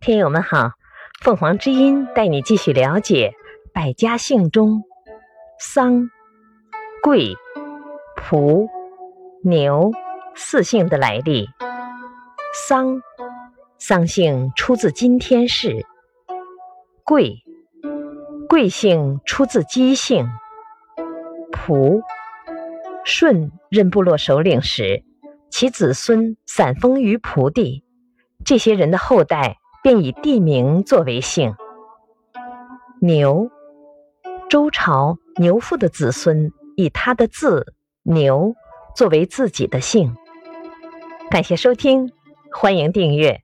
听友们好，凤凰之音带你继续了解百家姓中桑、桂、蒲、牛四姓的来历。桑，桑姓出自今天氏；桂，桂姓出自姬姓；蒲，舜任部落首领时，其子孙散封于蒲地，这些人的后代。便以地名作为姓。牛，周朝牛父的子孙以他的字牛作为自己的姓。感谢收听，欢迎订阅。